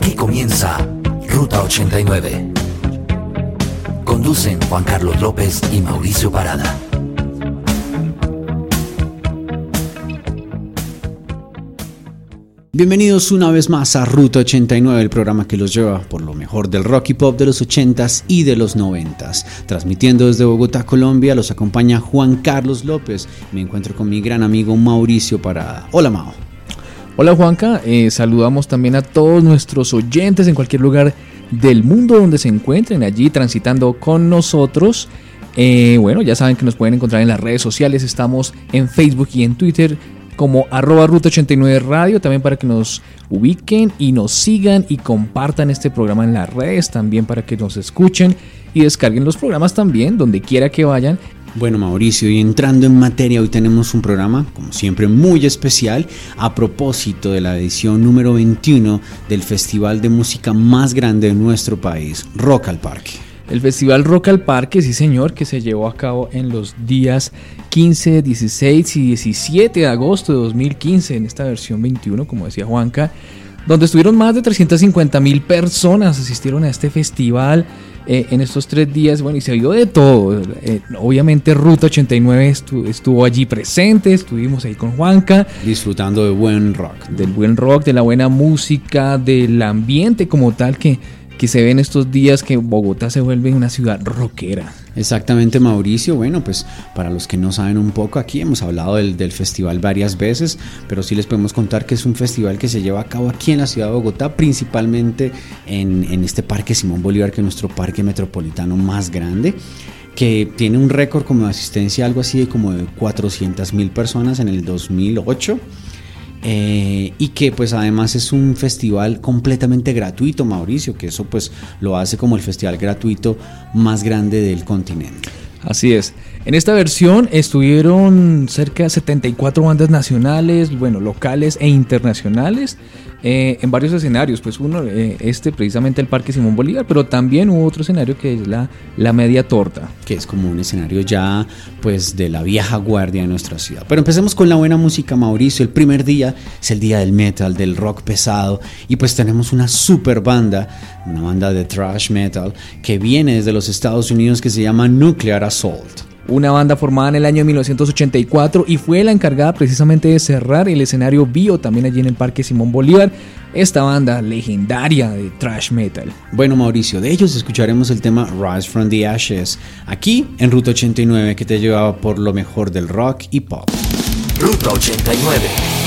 Aquí comienza Ruta 89. Conducen Juan Carlos López y Mauricio Parada. Bienvenidos una vez más a Ruta 89, el programa que los lleva por lo mejor del rock y pop de los 80s y de los 90s. Transmitiendo desde Bogotá, Colombia, los acompaña Juan Carlos López. Me encuentro con mi gran amigo Mauricio Parada. Hola, Mao. Hola, Juanca. Eh, saludamos también a todos nuestros oyentes en cualquier lugar del mundo donde se encuentren allí transitando con nosotros. Eh, bueno, ya saben que nos pueden encontrar en las redes sociales. Estamos en Facebook y en Twitter como arroba ruta 89 radio, también para que nos ubiquen y nos sigan y compartan este programa en las redes, también para que nos escuchen y descarguen los programas también, donde quiera que vayan. Bueno Mauricio, y entrando en materia, hoy tenemos un programa, como siempre, muy especial a propósito de la edición número 21 del festival de música más grande de nuestro país, Rock al Parque. El Festival Rock al Parque, sí señor, que se llevó a cabo en los días 15, 16 y 17 de agosto de 2015, en esta versión 21, como decía Juanca, donde estuvieron más de 350 mil personas, asistieron a este festival eh, en estos tres días, bueno, y se vio de todo. Eh, obviamente Ruta 89 estuvo allí presente, estuvimos ahí con Juanca. Disfrutando de buen rock. Del buen rock, de la buena música, del ambiente como tal que que se ve en estos días que Bogotá se vuelve una ciudad rockera. Exactamente, Mauricio. Bueno, pues para los que no saben un poco, aquí hemos hablado del, festival varias veces, pero sí les podemos contar que es un festival que se lleva a cabo aquí en la ciudad de Bogotá, principalmente en, este Parque Simón Bolívar, que es nuestro parque metropolitano más grande que tiene un récord como asistencia, algo así de como de 400 mil personas en el 2008 eh, y que pues además es un festival completamente gratuito, Mauricio, que eso pues lo hace como el festival gratuito más grande del continente. Así es. En esta versión estuvieron cerca de 74 bandas nacionales, bueno, locales e internacionales. Eh, en varios escenarios, pues uno, eh, este precisamente el Parque Simón Bolívar, pero también hubo otro escenario que es la, la Media Torta. Que es como un escenario ya pues de la vieja guardia de nuestra ciudad. Pero empecemos con la buena música, Mauricio. El primer día es el día del metal, del rock pesado, y pues tenemos una super banda, una banda de thrash metal, que viene desde los Estados Unidos que se llama Nuclear Assault una banda formada en el año 1984 y fue la encargada precisamente de cerrar el escenario Bio también allí en el Parque Simón Bolívar, esta banda legendaria de thrash metal. Bueno Mauricio, de ellos escucharemos el tema Rise from the Ashes, aquí en Ruta 89 que te llevaba por lo mejor del rock y pop. Ruta 89.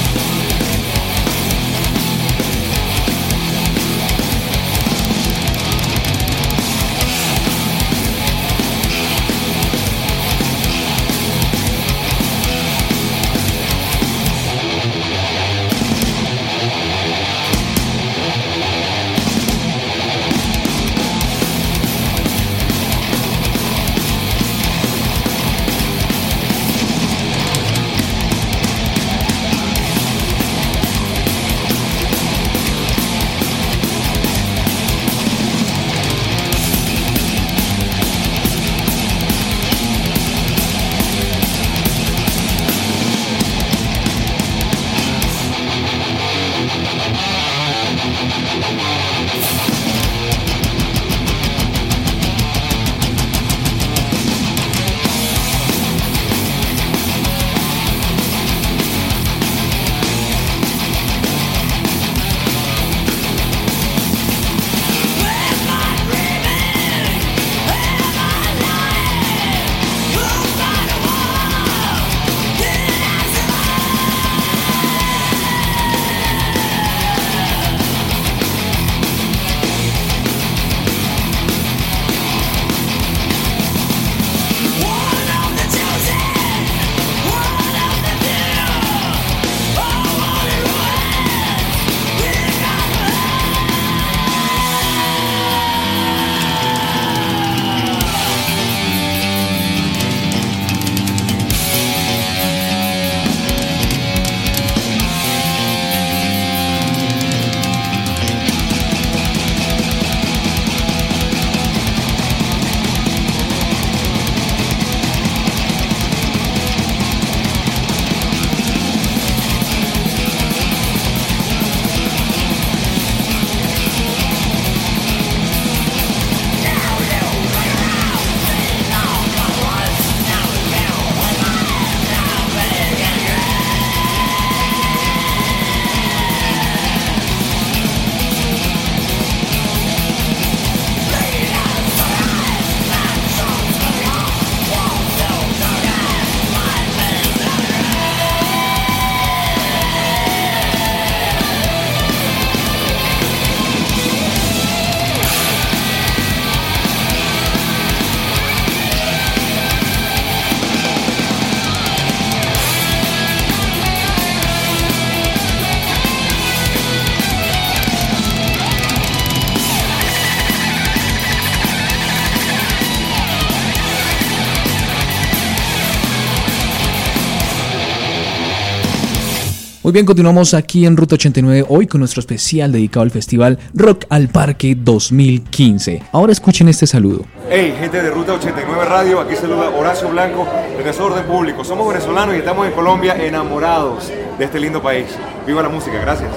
Bien, continuamos aquí en Ruta 89 hoy con nuestro especial dedicado al festival Rock al Parque 2015. Ahora escuchen este saludo. Hey, gente de Ruta 89 Radio, aquí saluda Horacio Blanco de Desorden Público. Somos venezolanos y estamos en Colombia enamorados de este lindo país. Viva la música, gracias.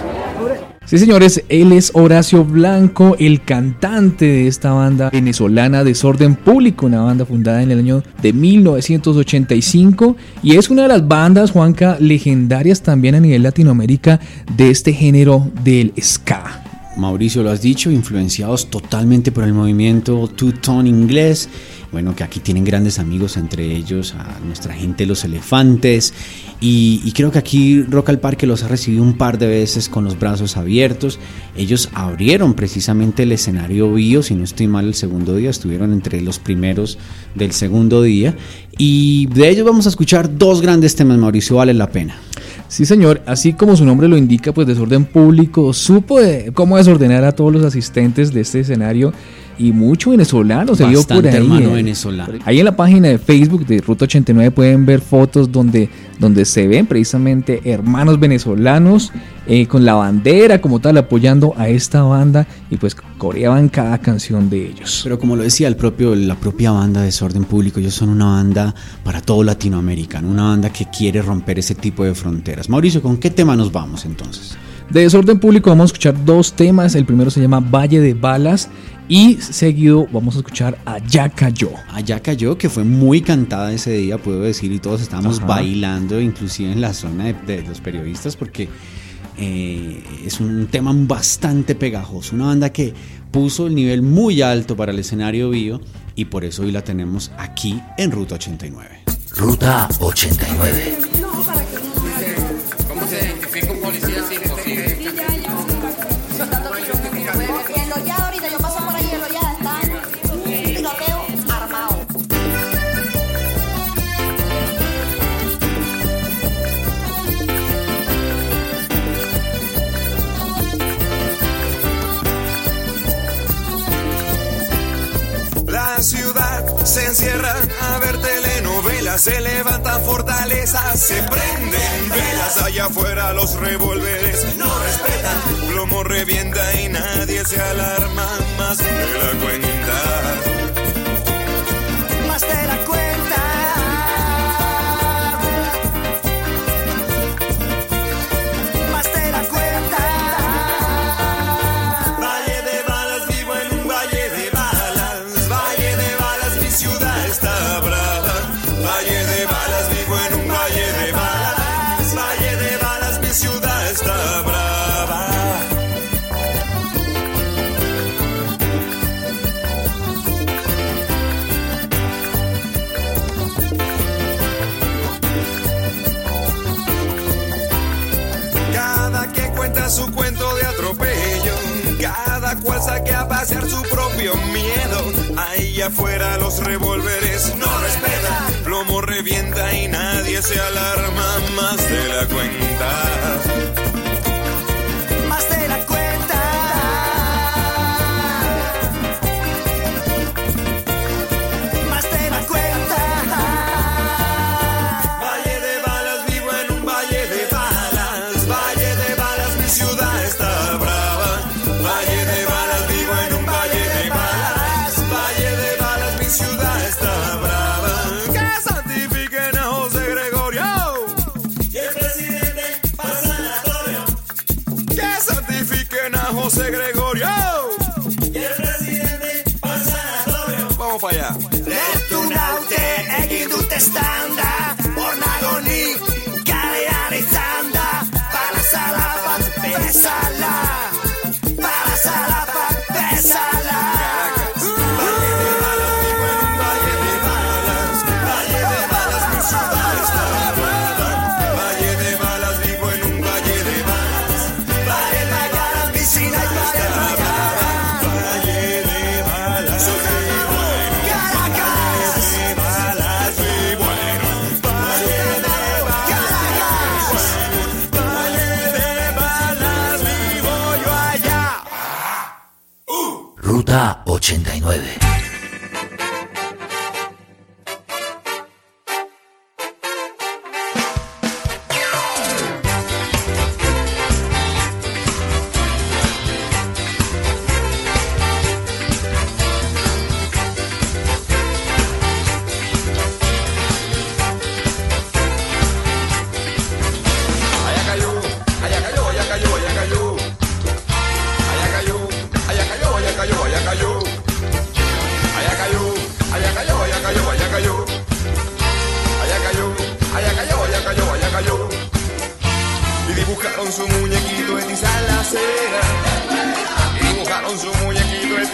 Sí, señores, él es Horacio Blanco, el cantante de esta banda venezolana Desorden Público, una banda fundada en el año de 1985 y es una de las bandas, Juanca, legendarias también a nivel Latinoamérica de este género del ska. Mauricio lo has dicho, influenciados totalmente por el movimiento two-tone inglés. Bueno, que aquí tienen grandes amigos, entre ellos a nuestra gente Los Elefantes. Y, creo que aquí Rock al Parque los ha recibido un par de veces con los brazos abiertos. Ellos abrieron precisamente el escenario Bio, si no estoy mal, el segundo día. Estuvieron entre los primeros del segundo día. Y de ellos vamos a escuchar dos grandes temas, Mauricio, vale la pena. Sí, señor, así como su nombre lo indica, pues desorden público, supo cómo desordenar a todos los asistentes de este escenario y mucho venezolano se vio por ahí. hermano eh. venezolano. Ahí en la página de Facebook de Ruta 89 pueden ver fotos donde, donde se ven precisamente hermanos venezolanos eh, con la bandera como tal apoyando a esta banda y pues coreaban cada canción de ellos. Pero como lo decía el propio, la propia banda de Desorden Público, ellos son una banda para todo Latinoamérica, una banda que quiere romper ese tipo de fronteras. Mauricio, ¿con qué tema nos vamos entonces? De Desorden Público vamos a escuchar dos temas. El primero se llama Valle de Balas y seguido vamos a escuchar Allá cayó. Allá cayó, que fue muy cantada ese día, puedo decir, y todos estábamos bailando, inclusive en la zona de, los periodistas, porque eh, es un tema bastante pegajoso. Una banda que puso el nivel muy alto para el escenario vivo y por eso hoy la tenemos aquí en Ruta 89. Ruta 89. se encierran a ver telenovelas, se levantan fortalezas, se prenden velas. Allá afuera los revólveres, no respetan, plomo revienta y nadie se alarma más de la cuenta. Afuera los revólveres no respetan, plomo revienta y nadie se alarma más de la cuenta.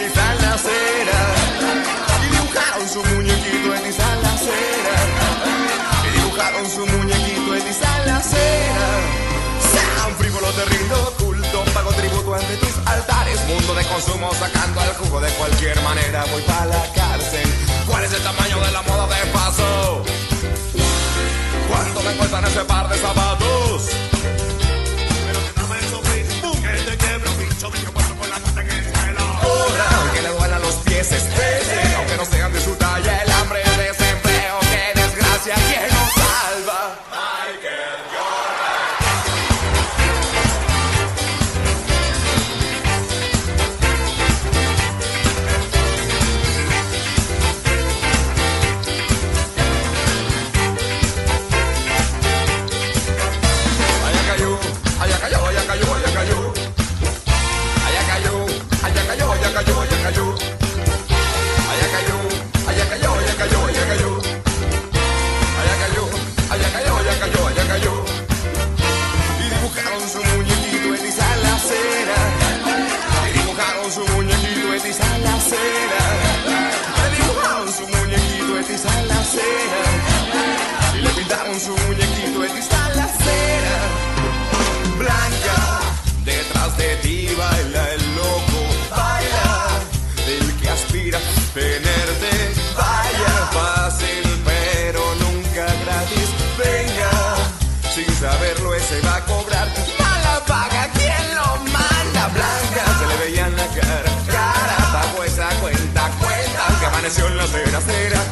en la acera. Y dibujaron su muñequito en está la acera. Y dibujaron su muñequito en está en la acera. Sean frívolos de rindo culto, pago tributo ante tus altares. Mundo de consumo sacando al jugo de cualquier manera. Voy para la cárcel. ¿Cuál es el tamaño de la moda de paso? ¿Cuánto me cuestan ese par de zapatos? Aunque le duelan los pies, aunque no sean de su talla, el se va a cobrar. Mala paga, ¿quién lo manda? Blanca se le veía en la cara, cara, pagó esa cuenta, cuenta, que amaneció en la cera, cera.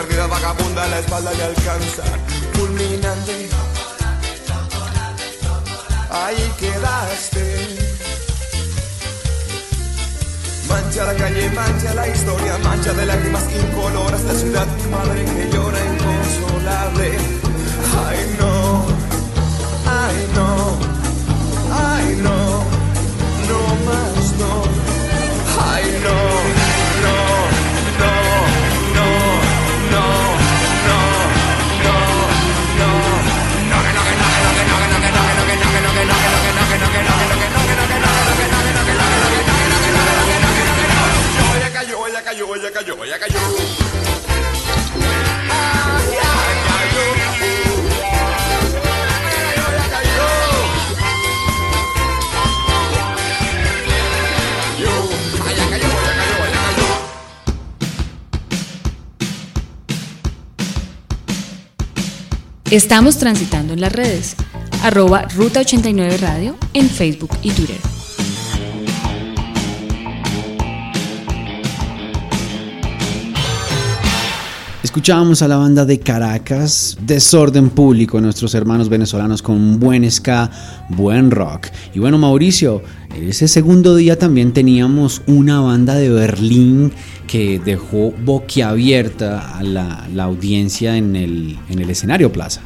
perdida vagabunda la espalda le alcanza. Fulminante. Ahí quedaste. Mancha la calle, mancha la historia, mancha de lágrimas incoloras la ciudad, madre que llora inconsolable. Ay no, ay no, ay no, no más no, ay no. Cayó, ya cayó, ya cayó, cayó. Estamos transitando en las redes. Arroba Ruta 89 Radio en Facebook y Twitter. Escuchábamos a la banda de Caracas, Desorden Público, nuestros hermanos venezolanos con buen ska, buen rock. Y bueno, Mauricio, ese segundo día también teníamos una banda de Berlín que dejó boquiabierta a la, la audiencia en el, en el escenario Plaza.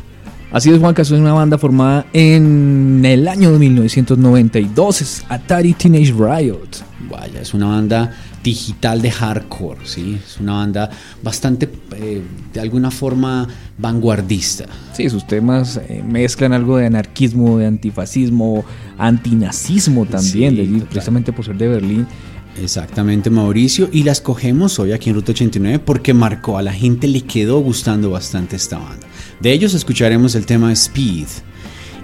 Así es, Juanca, es una banda formada en el año de 1992, es Atari Teenage Riot. Vaya, es una banda digital de hardcore, ¿sí? Es una banda bastante, eh, de alguna forma, vanguardista. Sí, sus temas eh, mezclan algo de anarquismo, de antifascismo, antinazismo también, Sí, de- total. precisamente por ser de Berlín. Exactamente, Mauricio. Y las cogemos hoy aquí en Ruta 89 porque marcó, a la gente le quedó gustando bastante esta banda. De ellos escucharemos el tema Speed.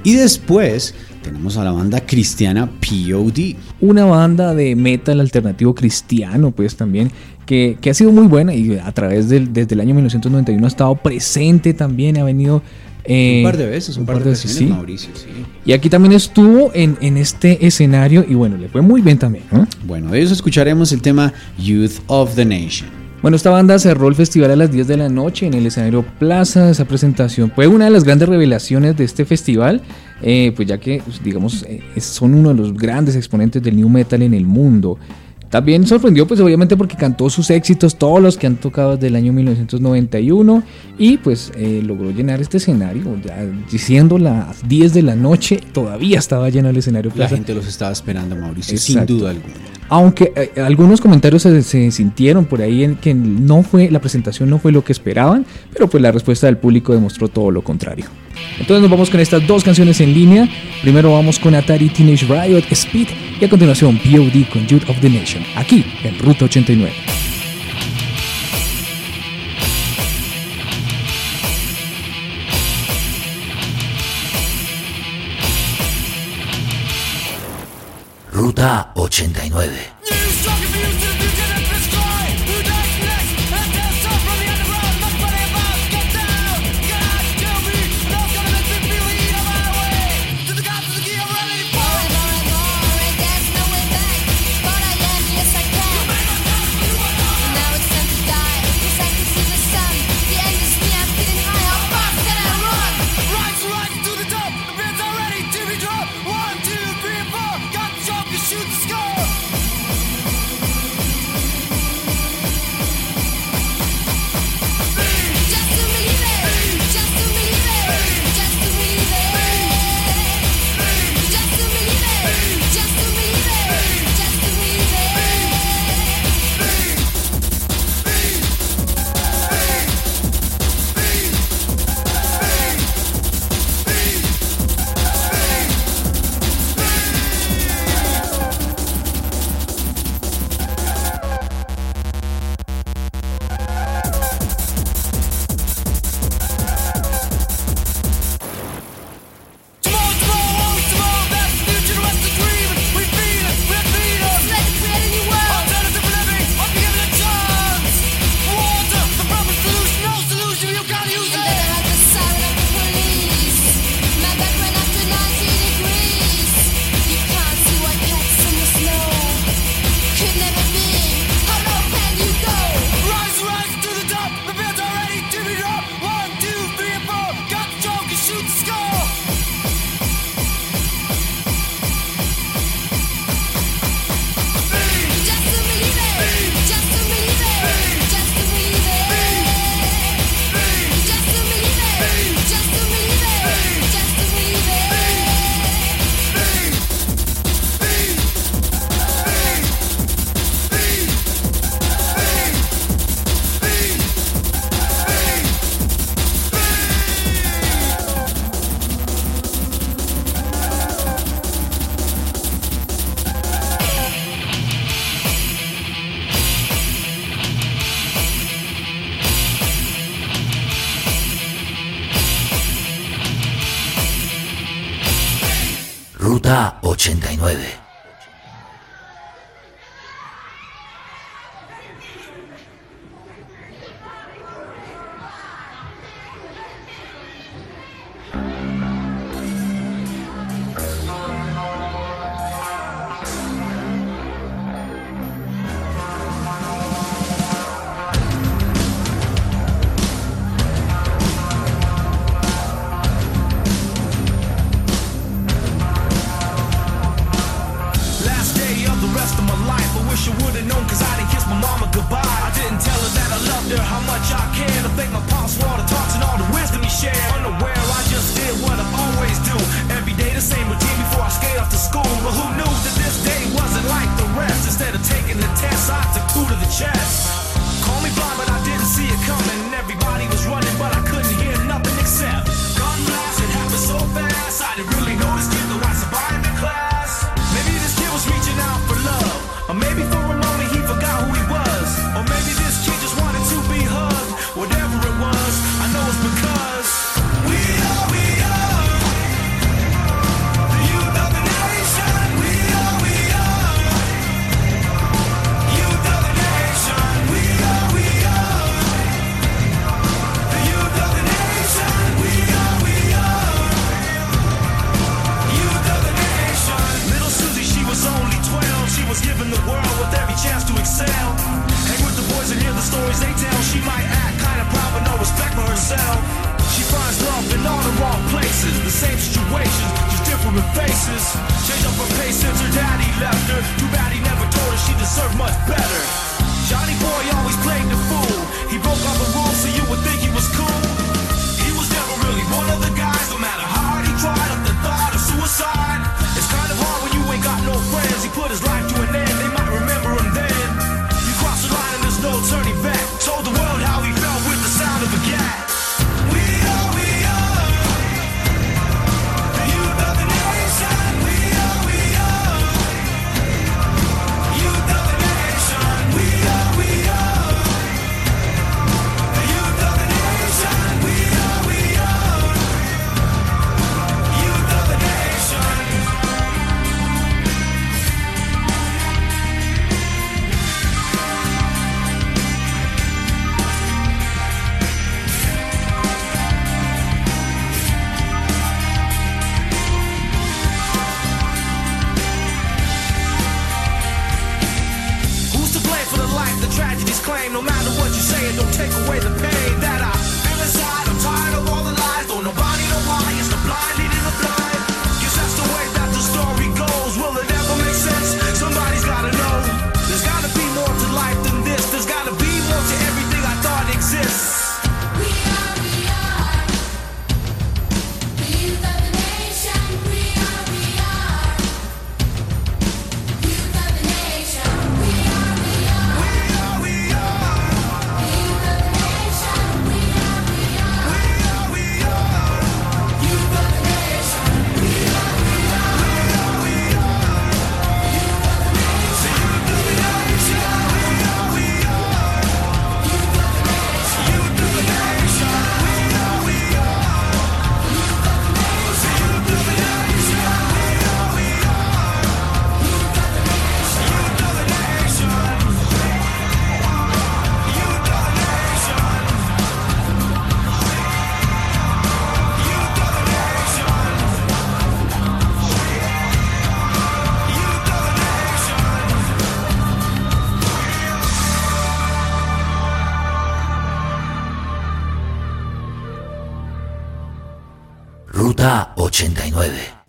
Y después tenemos a la banda cristiana POD. Una banda de metal alternativo cristiano, pues también, que, que ha sido muy buena y a través del, desde el año 1991 ha estado presente también, ha venido... eh, un par de veces, un, par de veces, sí. Mauricio, sí. Y aquí también estuvo en, en este escenario y bueno, le fue muy bien también. ¿no? Bueno, de ellos escucharemos el tema Youth of the Nation. Bueno, esta banda cerró el festival a las 10 de la noche en el escenario Plaza. Esa presentación fue una de las grandes revelaciones de este festival, eh, pues ya que, pues, digamos, eh, son uno de los grandes exponentes del new metal en el mundo. También sorprendió, pues obviamente porque cantó sus éxitos, todos los que han tocado desde el año 1991, y pues eh, logró llenar este escenario. Ya, siendo las 10 de la noche, todavía estaba lleno el escenario. La pues, gente los estaba esperando, Mauricio, sin duda alguna. Aunque eh, algunos comentarios se, se, sintieron por ahí en que no fue, la presentación no fue lo que esperaban, pero pues la respuesta del público demostró todo lo contrario. Entonces nos vamos con estas dos canciones en línea. Primero vamos con Atari Teenage Riot Speed y a continuación POD con Youth of the Nation, aquí en Ruta 89. Ruta 89.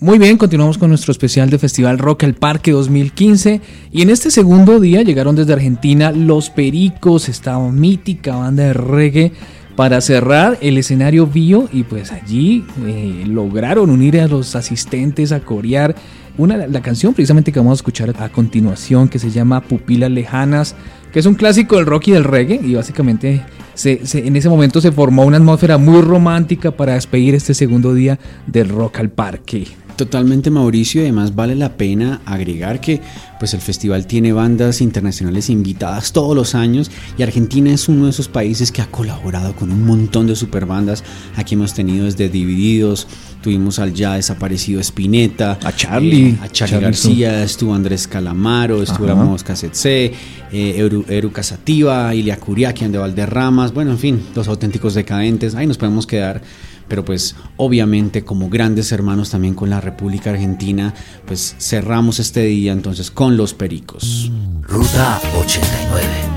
Muy bien, continuamos con nuestro especial de Festival Rock al Parque 2015 y en este segundo día llegaron desde Argentina Los Pericos, esta mítica banda de reggae para cerrar el escenario Bio. Y pues allí eh, lograron unir a los asistentes a corear una, la canción precisamente que vamos a escuchar a continuación que se llama Pupilas Lejanas, que es un clásico del rock y del reggae. Y básicamente se- se- en ese momento se formó una atmósfera muy romántica para despedir este segundo día del Rock al Parque. Totalmente Mauricio y además vale la pena agregar que pues el festival tiene bandas internacionales invitadas todos los años y Argentina es uno de esos países que ha colaborado con un montón de superbandas. Aquí hemos tenido desde Divididos, tuvimos al ya desaparecido Spinetta, A Charlie. eh, a Charlie Charlie García, estuvo Andrés Calamaro, estuvo la Ajá. Mosca Setse, eh, Eru, Eru Casativa, Ilia Curiaquian de Valderramas, bueno, en fin, los auténticos decadentes, ahí nos podemos quedar pero pues obviamente como grandes hermanos también con la República Argentina, pues cerramos este día entonces con los Pericos. Ruta 89.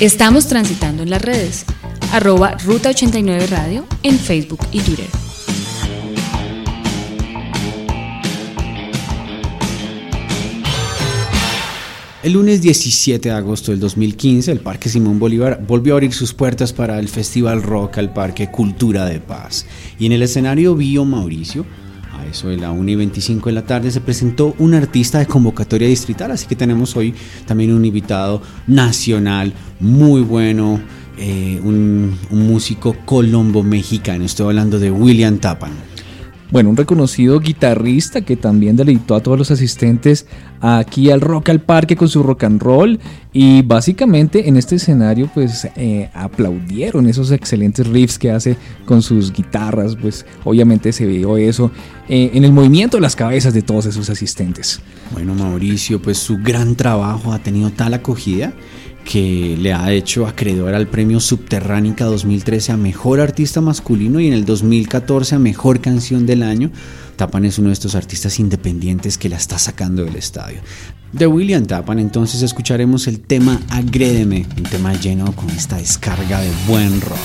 Estamos transitando en las redes. Arroba Ruta 89 Radio en Facebook y Twitter. El lunes 17 de agosto del 2015, el Parque Simón Bolívar volvió a abrir sus puertas para el Festival Rock al Parque Cultura de Paz. Y en el escenario Bio Mauricio, eso de la 1 y 25 de la tarde, se presentó un artista de convocatoria distrital. Así que tenemos hoy también un invitado nacional muy bueno, eh, un, un músico colombo-mexicano. Estoy hablando de William Tapan. Bueno, un reconocido guitarrista que también deleitó a todos los asistentes aquí al Rock al Parque con su rock and roll y básicamente en este escenario pues eh, aplaudieron esos excelentes riffs que hace con sus guitarras, pues obviamente se vio eso eh, en el movimiento de las cabezas de todos esos asistentes. Bueno, Mauricio, pues su gran trabajo ha tenido tal acogida que le ha hecho acreedor al premio Subterránica 2013 a Mejor Artista Masculino y en el 2014 a Mejor Canción del Año. Tapan es uno de estos artistas independientes que la está sacando del estadio. De William Tapan entonces escucharemos el tema Agrédeme, un tema lleno con esta descarga de buen rock.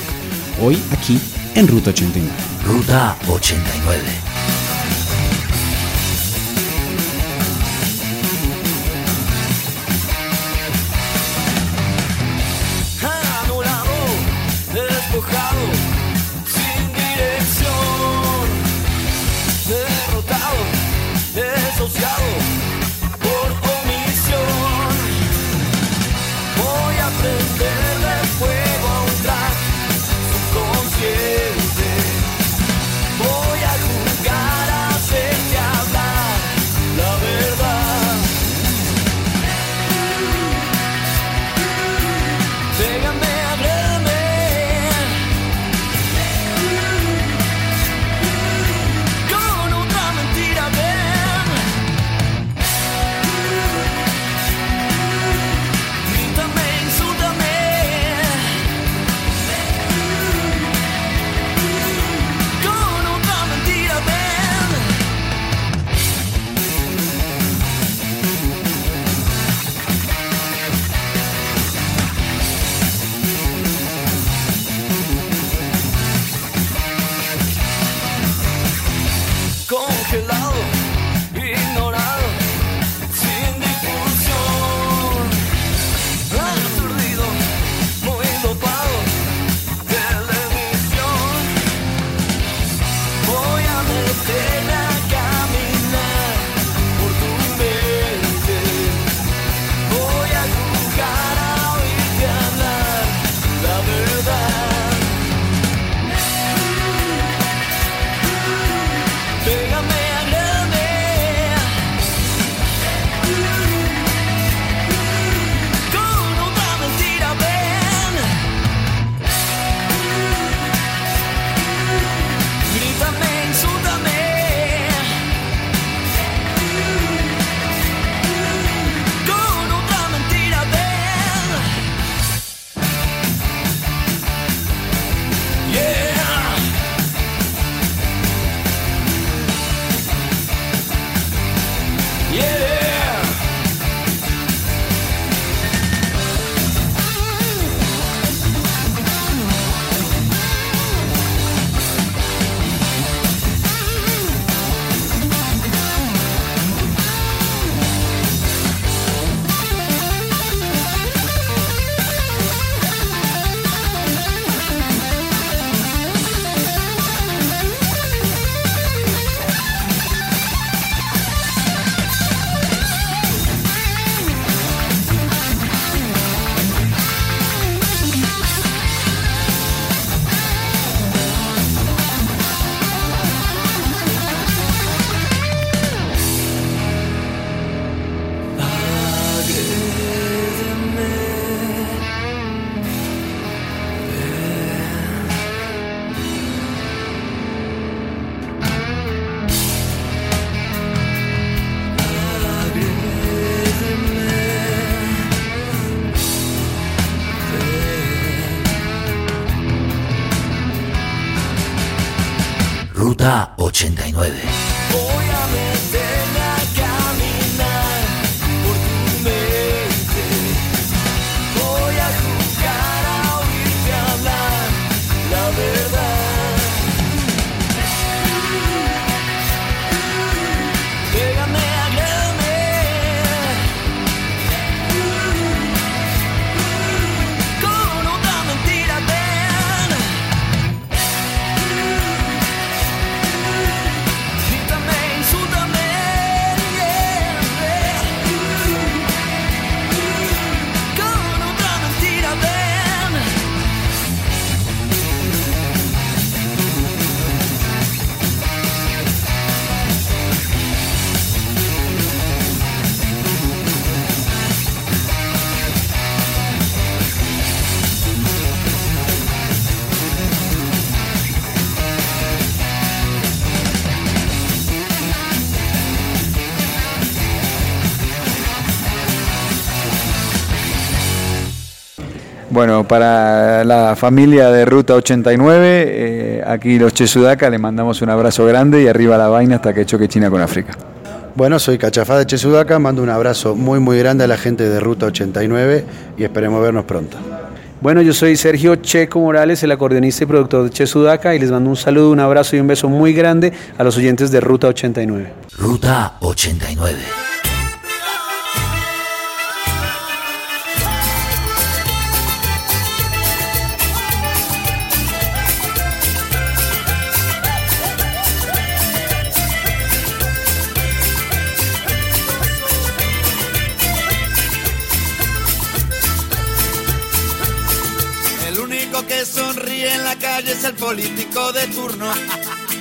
Hoy aquí en Ruta 89. Ruta 89. Para la familia de Ruta 89, eh, aquí los Chesudaca, le mandamos un abrazo grande y arriba la vaina hasta que choque China con África. Bueno, soy Cachafá de Chesudaca, mando un abrazo muy muy grande a la gente de Ruta 89 y esperemos vernos pronto. Bueno, yo soy Sergio Checo Morales, el acordeonista y productor de Che Sudaca, y les mando un saludo, un abrazo y un beso muy grande a los oyentes de Ruta 89. Ruta 89.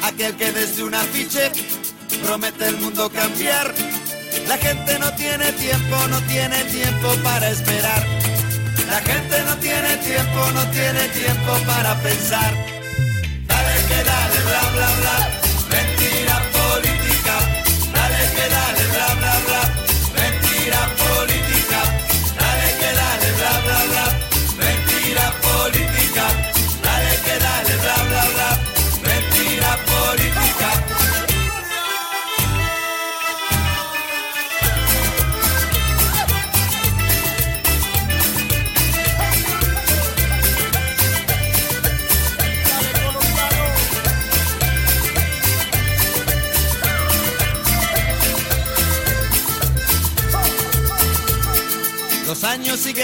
Aquel que desde un afiche promete el mundo cambiar. La gente no tiene tiempo, no tiene tiempo para esperar. La gente no tiene tiempo, no tiene tiempo para pensar. Dale que dale, bla bla bla.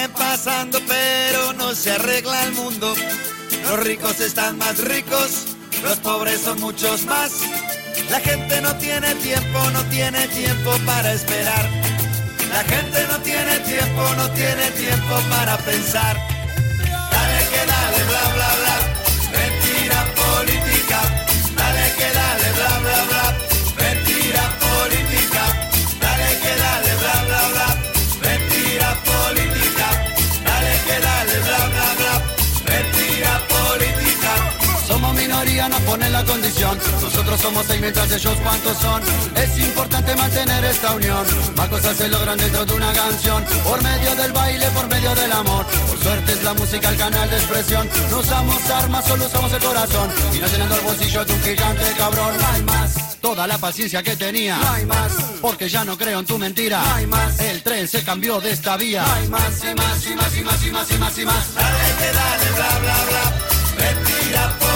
Pasando, pero no se arregla el mundo. Los ricos están más ricos, los pobres son muchos más. La gente no tiene tiempo, no tiene tiempo para esperar. La gente no tiene tiempo, no tiene tiempo para pensar. Dale que dale, bla bla bla. Nos ponen la condición. Nosotros somos seis mientras ellos cuántos son. Es importante mantener esta unión. Más cosas se logran dentro de una canción. Por medio del baile, por medio del amor. Por suerte es la música el canal de expresión. No usamos armas, solo usamos el corazón. Y no llenando el bolsillo de un gigante cabrón. No hay más. Toda la paciencia que tenía. No hay más. Porque ya no creo en tu mentira. No hay más. El tren se cambió de esta vía. No hay más y más y más y más y más y más y más. Dale dale, bla bla bla. Mentira política.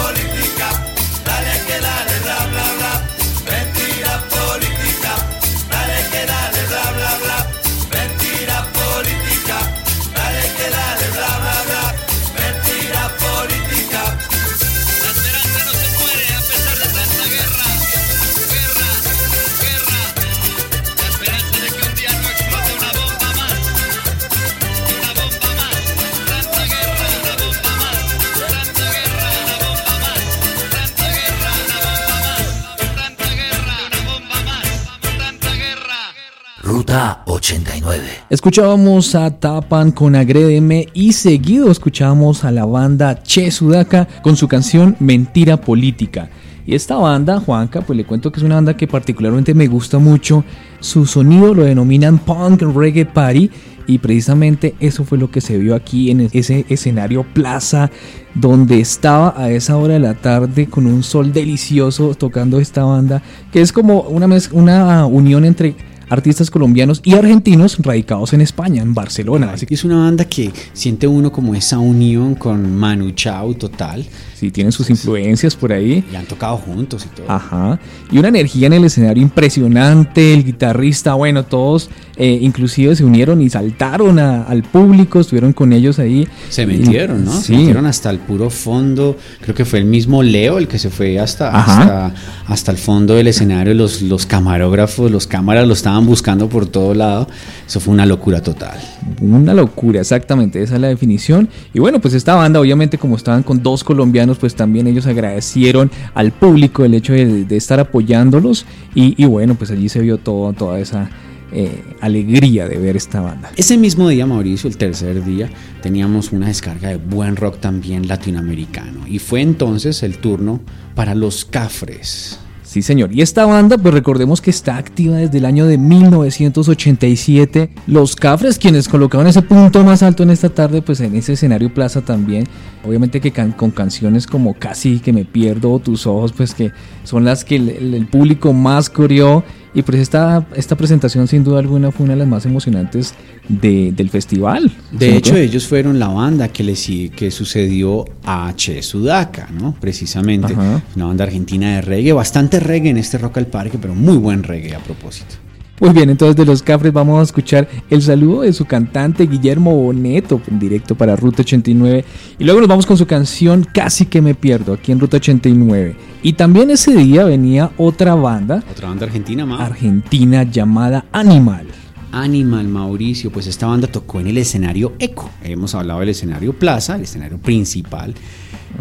89. Escuchábamos a Tapan con Agrédeme y seguido escuchábamos a la banda Che Sudaca con su canción Mentira Política. Y esta banda, Juanca, pues le cuento que es una banda que particularmente me gusta mucho. Su sonido lo denominan Punk Reggae Party y precisamente eso fue lo que se vio aquí en ese escenario plaza donde estaba a esa hora de la tarde con un sol delicioso tocando esta banda que es como una, una unión entre artistas colombianos y argentinos radicados en España, en Barcelona. Así que es una banda que siente uno como esa unión con Manu Chao total. Sí, tienen sus influencias por ahí. Y han tocado juntos y todo. Ajá. Y una energía en el escenario impresionante. El guitarrista, bueno, todos eh, inclusive se unieron y saltaron a- al público, estuvieron con ellos ahí. Se metieron, ¿no? Se Sí. metieron hasta el puro fondo. Creo que fue el mismo Leo el que se fue hasta, hasta, hasta el fondo del escenario. Los, los camarógrafos, los cámaras lo estaban buscando por todo lado. Eso fue una locura total. Una locura, exactamente, esa es la definición. Y bueno, pues esta banda, obviamente, como estaban con dos colombianos, pues también ellos agradecieron al público el hecho de, de estar apoyándolos. Y, y bueno, pues allí se vio todo, toda esa eh, alegría de ver esta banda. Ese mismo día, Mauricio, el tercer día, teníamos una descarga de buen rock también latinoamericano. Y fue entonces el turno para los Cafres. Sí, señor. Y esta banda, pues recordemos que está activa desde el año de 1987. Los Cafres, quienes colocaron ese punto más alto en esta tarde, pues en ese escenario plaza también. Obviamente que can- con canciones como Casi que me pierdo Tus ojos, pues que son las que el público más corrió. Y pues esta, esta presentación sin duda alguna fue una de las más emocionantes de- del festival. De ¿Sí, hecho, ellos fueron la banda que le que sucedió a Che Sudaca, ¿no? Precisamente. Ajá. Una banda argentina de reggae, bastante reggae en este Rock al Parque, pero muy buen reggae a propósito. Muy bien, entonces de los Cafres vamos a escuchar el saludo de su cantante Guillermo Boneto en directo para Ruta 89 y luego nos vamos con su canción Casi que me pierdo aquí en Ruta 89. Y también ese día venía otra banda Otra banda argentina más. argentina llamada Animal. Animal Mauricio, pues esta banda tocó en el escenario Eco. Hemos hablado del escenario Plaza, el escenario principal.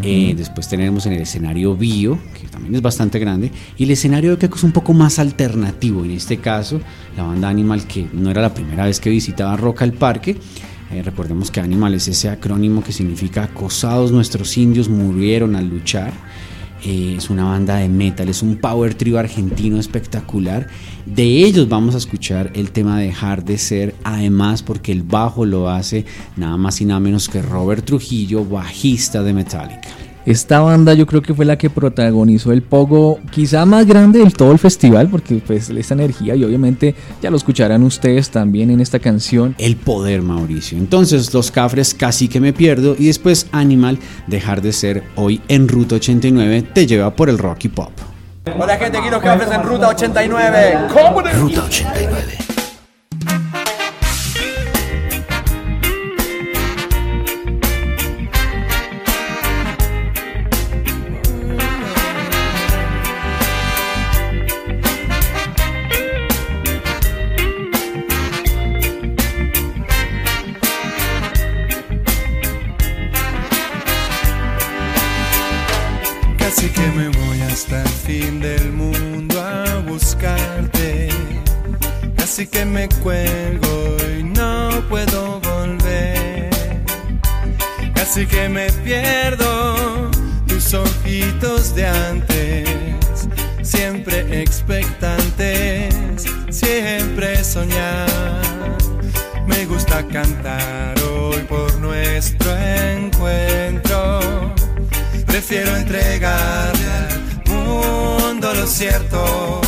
Eh, después tenemos en el escenario Bio, que también es bastante grande. Y el escenario Eco es un poco más alternativo. En este caso, la banda Animal, que no era la primera vez que visitaba Rock al Parque. Eh, recordemos que Animal es ese acrónimo que significa acosados nuestros indios murieron al luchar. Eh, es una banda de metal, es un power trio argentino espectacular. De ellos vamos a escuchar el tema Dejar de Ser, además porque el bajo lo hace nada más y nada menos que Robert Trujillo, bajista de Metallica. Esta banda yo creo que fue la que protagonizó el pogo quizá más grande del todo el festival porque pues esta energía y obviamente ya lo escucharán ustedes también en esta canción. El poder, Mauricio. Entonces, los cafres casi que me pierdo y después Animal, Dejar de Ser, hoy en Ruta 89, te lleva por el rock y pop. Hola gente, aquí los cafres en Ruta 89. ¿Cómo Ruta 89. Casi que me cuelgo y no puedo volver. Casi que me pierdo tus ojitos de antes. Siempre expectantes, siempre soñar. Me gusta cantar hoy por nuestro encuentro. Prefiero entregarle al mundo lo cierto.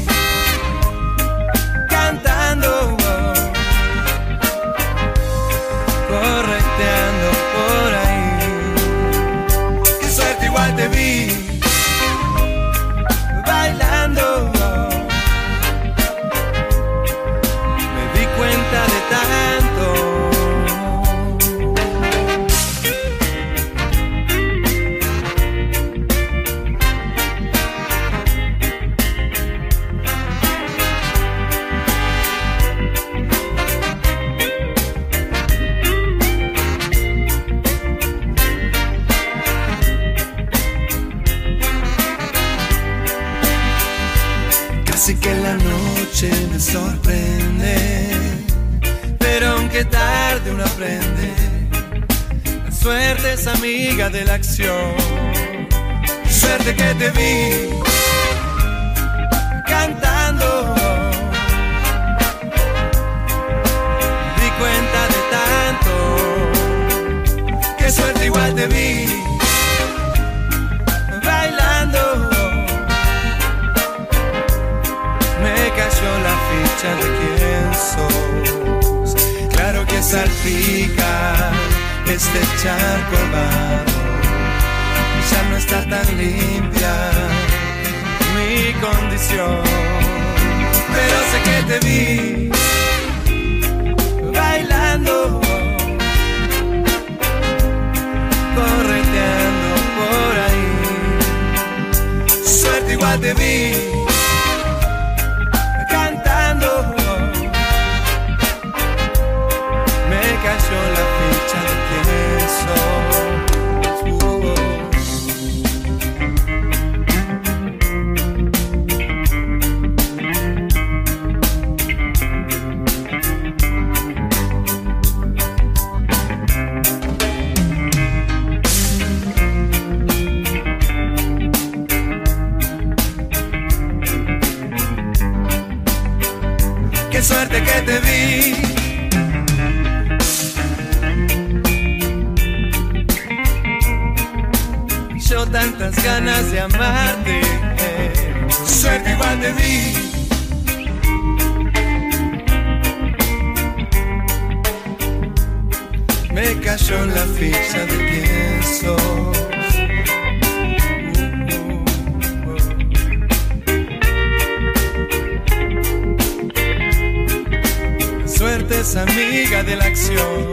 tarde uno aprende, suerte es amiga de la acción. Suerte que te vi cantando, di cuenta de tanto, que suerte igual te vi bailando. me cayó la ficha de quién sos. Salpica este charco hermano. Ya no está tan limpia mi condición. Pero sé que te vi bailando, correteando por ahí. Suerte igual te vi es amiga de la acción.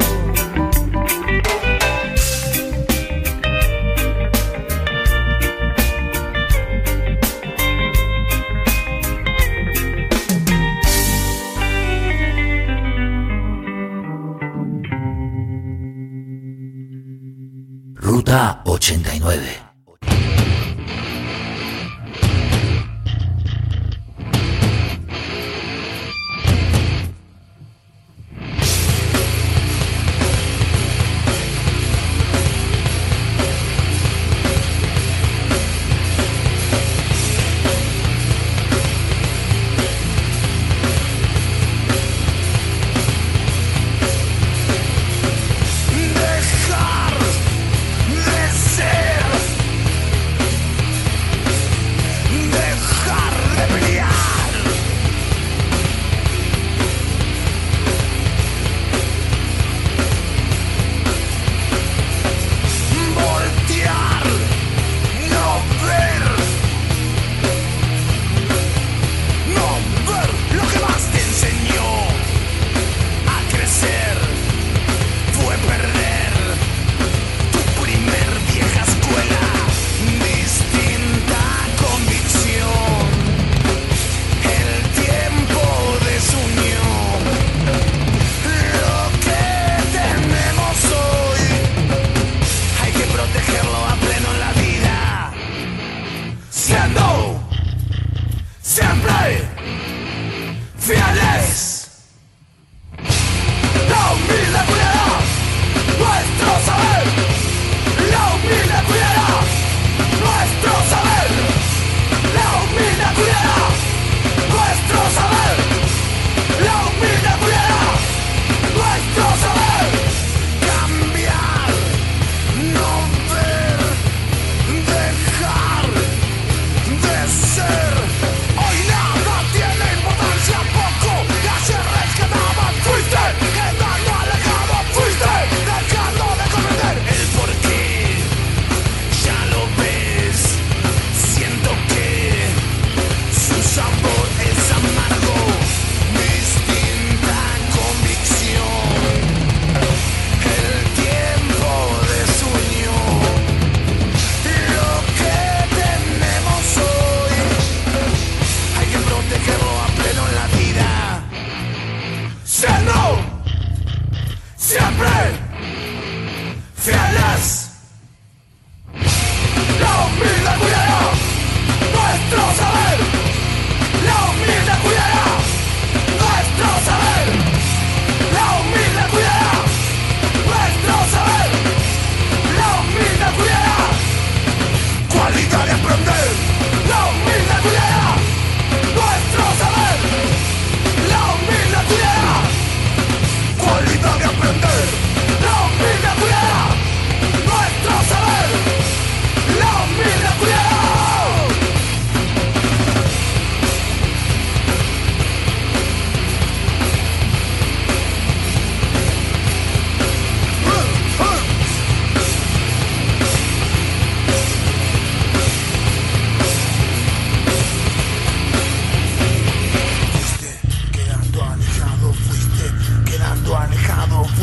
Ruta 89.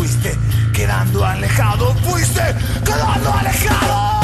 fuiste quedando alejado, fuiste quedando alejado.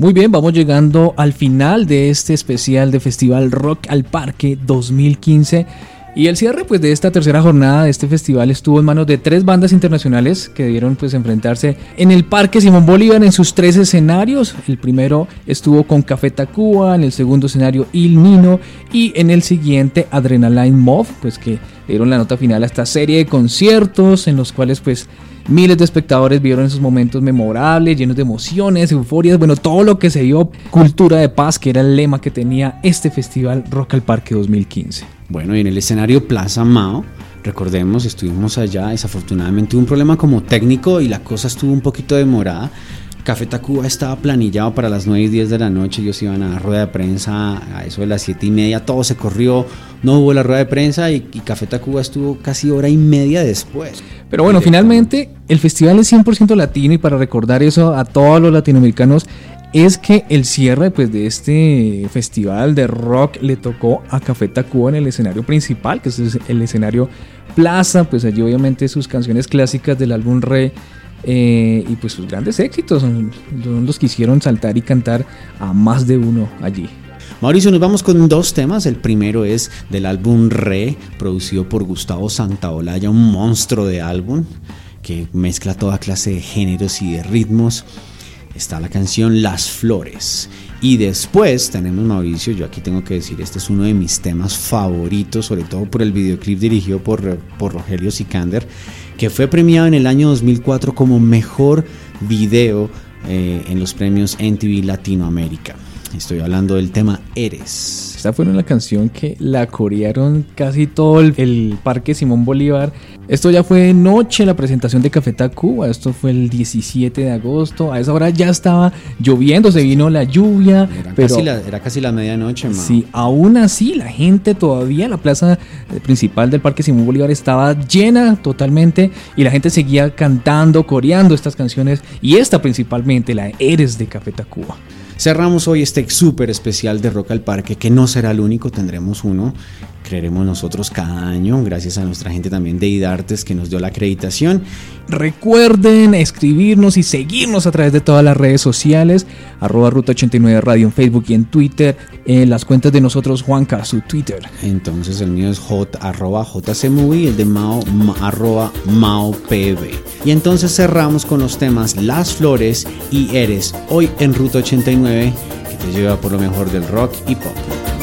Muy bien, vamos llegando al final de este especial de Festival Rock al Parque 2015. Y el cierre pues de esta tercera jornada de este festival estuvo en manos de tres bandas internacionales que debieron pues enfrentarse en el Parque Simón Bolívar en sus tres escenarios. El primero estuvo con Café Tacuba, en el segundo escenario Il Nino y en el siguiente Adrenaline Mob, pues que dieron la nota final a esta serie de conciertos en los cuales pues Miles de espectadores vieron esos momentos memorables, llenos de emociones, euforias, bueno, todo lo que se dio, cultura de paz, que era el lema que tenía este festival Rock al Parque 2015. Bueno, y en el escenario Plaza Mao, recordemos, estuvimos allá, desafortunadamente hubo un problema como técnico y la cosa estuvo un poquito demorada. Café Tacuba estaba planillado para las 9 y 10 de la noche, ellos iban a la rueda de prensa a eso de las 7 y media, todo se corrió, no hubo la rueda de prensa y, y Café Tacuba estuvo casi hora y media después. Pero bueno, finalmente el festival es 100% latino y para recordar eso a todos los latinoamericanos es que el cierre pues, de este festival de rock le tocó a Café Tacuba en el escenario principal, que es el escenario Plaza, pues allí obviamente sus canciones clásicas del álbum Re eh, y pues sus grandes éxitos son, los que hicieron saltar y cantar a más de uno allí. Mauricio, nos vamos con dos temas. El primero es del álbum Re, producido por Gustavo Santaolalla, un monstruo de álbum que mezcla toda clase de géneros y de ritmos. Está la canción Las Flores. Y después tenemos Mauricio, yo aquí tengo que decir, este es uno de mis temas favoritos, sobre todo por el videoclip dirigido por, por Rogelio Sicander, que fue premiado en el año 2004 como mejor video eh, en los premios NTV Latinoamérica. Estoy hablando del tema Eres. Esta fue una canción que la corearon casi todo el, el Parque Simón Bolívar. Esto ya fue noche la presentación de Café Tacuba. Esto fue el 17 de agosto. A esa hora ya estaba lloviendo, se vino la lluvia. Era, pero casi, la, era casi la medianoche, Mao. Sí, aún así la gente todavía, la plaza eh, principal del Parque Simón Bolívar estaba llena totalmente y la gente seguía cantando, coreando estas canciones y esta principalmente, la Eres de Café Tacuba. Cerramos hoy este súper especial de Rock al Parque, que no será el único, tendremos uno, creeremos nosotros cada año, gracias a nuestra gente también de IDARTES que nos dio la acreditación. Recuerden escribirnos y seguirnos a través de todas las redes sociales, arroba Ruta 89 Radio en Facebook y en Twitter, en las cuentas de nosotros Juanca, su Twitter. Entonces el mío es j, arroba jcmovie el de Mao, ma, arroba maopb. Y entonces cerramos con los temas Las Flores y Eres, hoy en Ruta 89, que te lleva por lo mejor del rock y pop.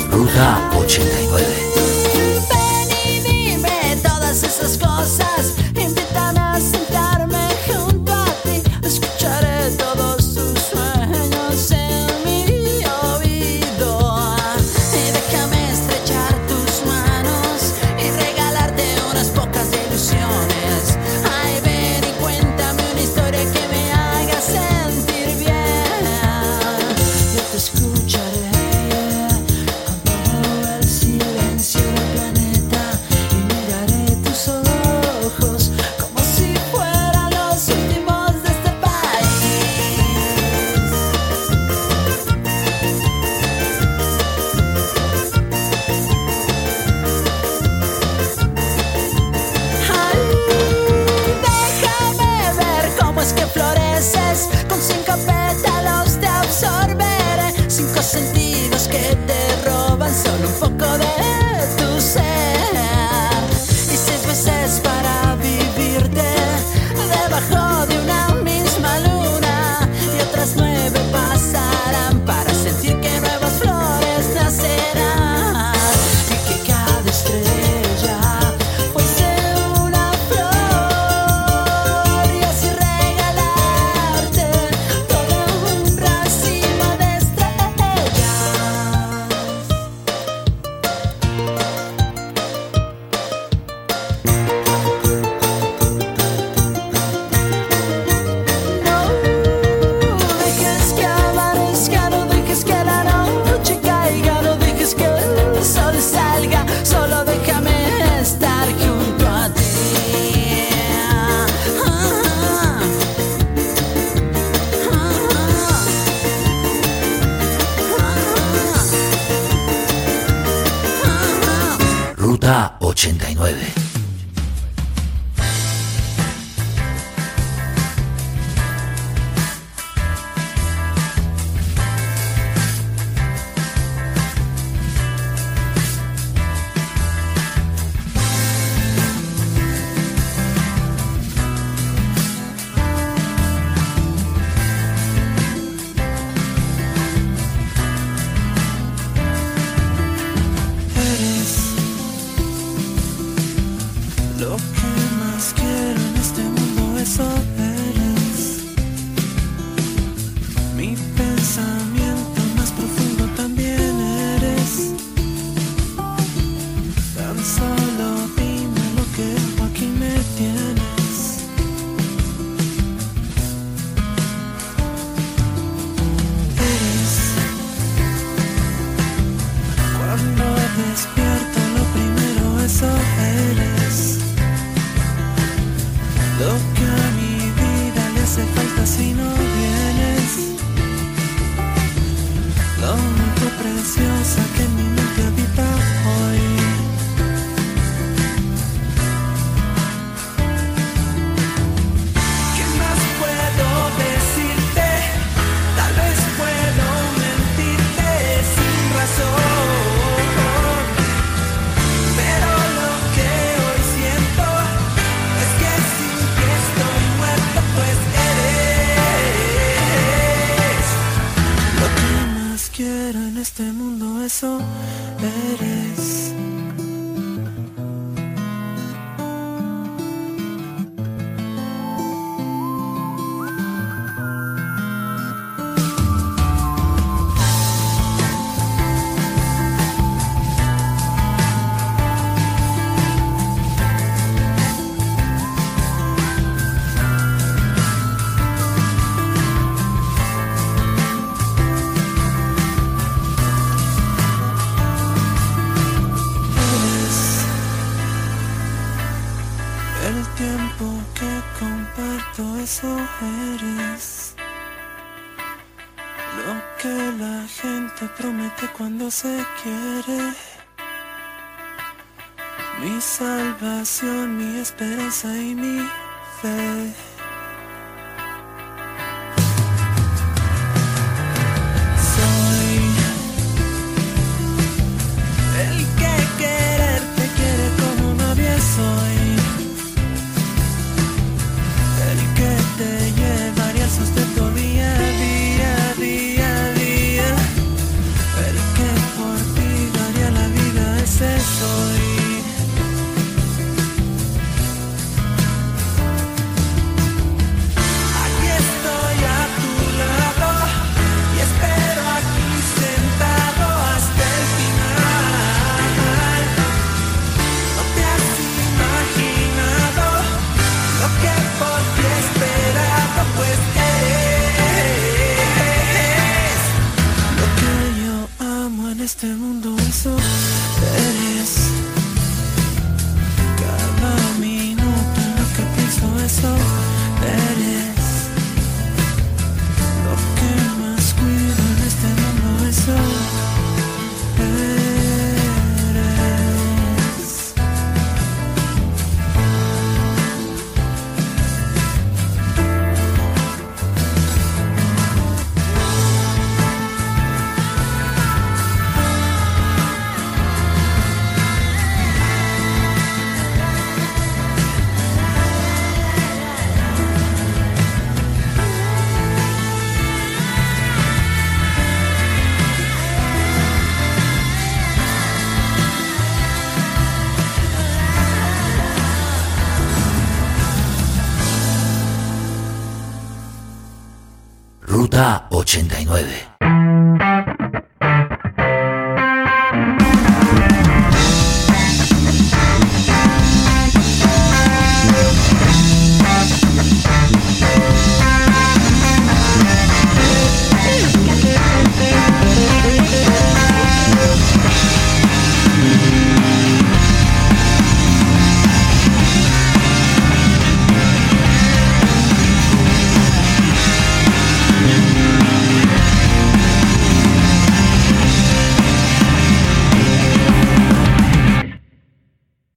Ruta 89. Esperanza y mi fe.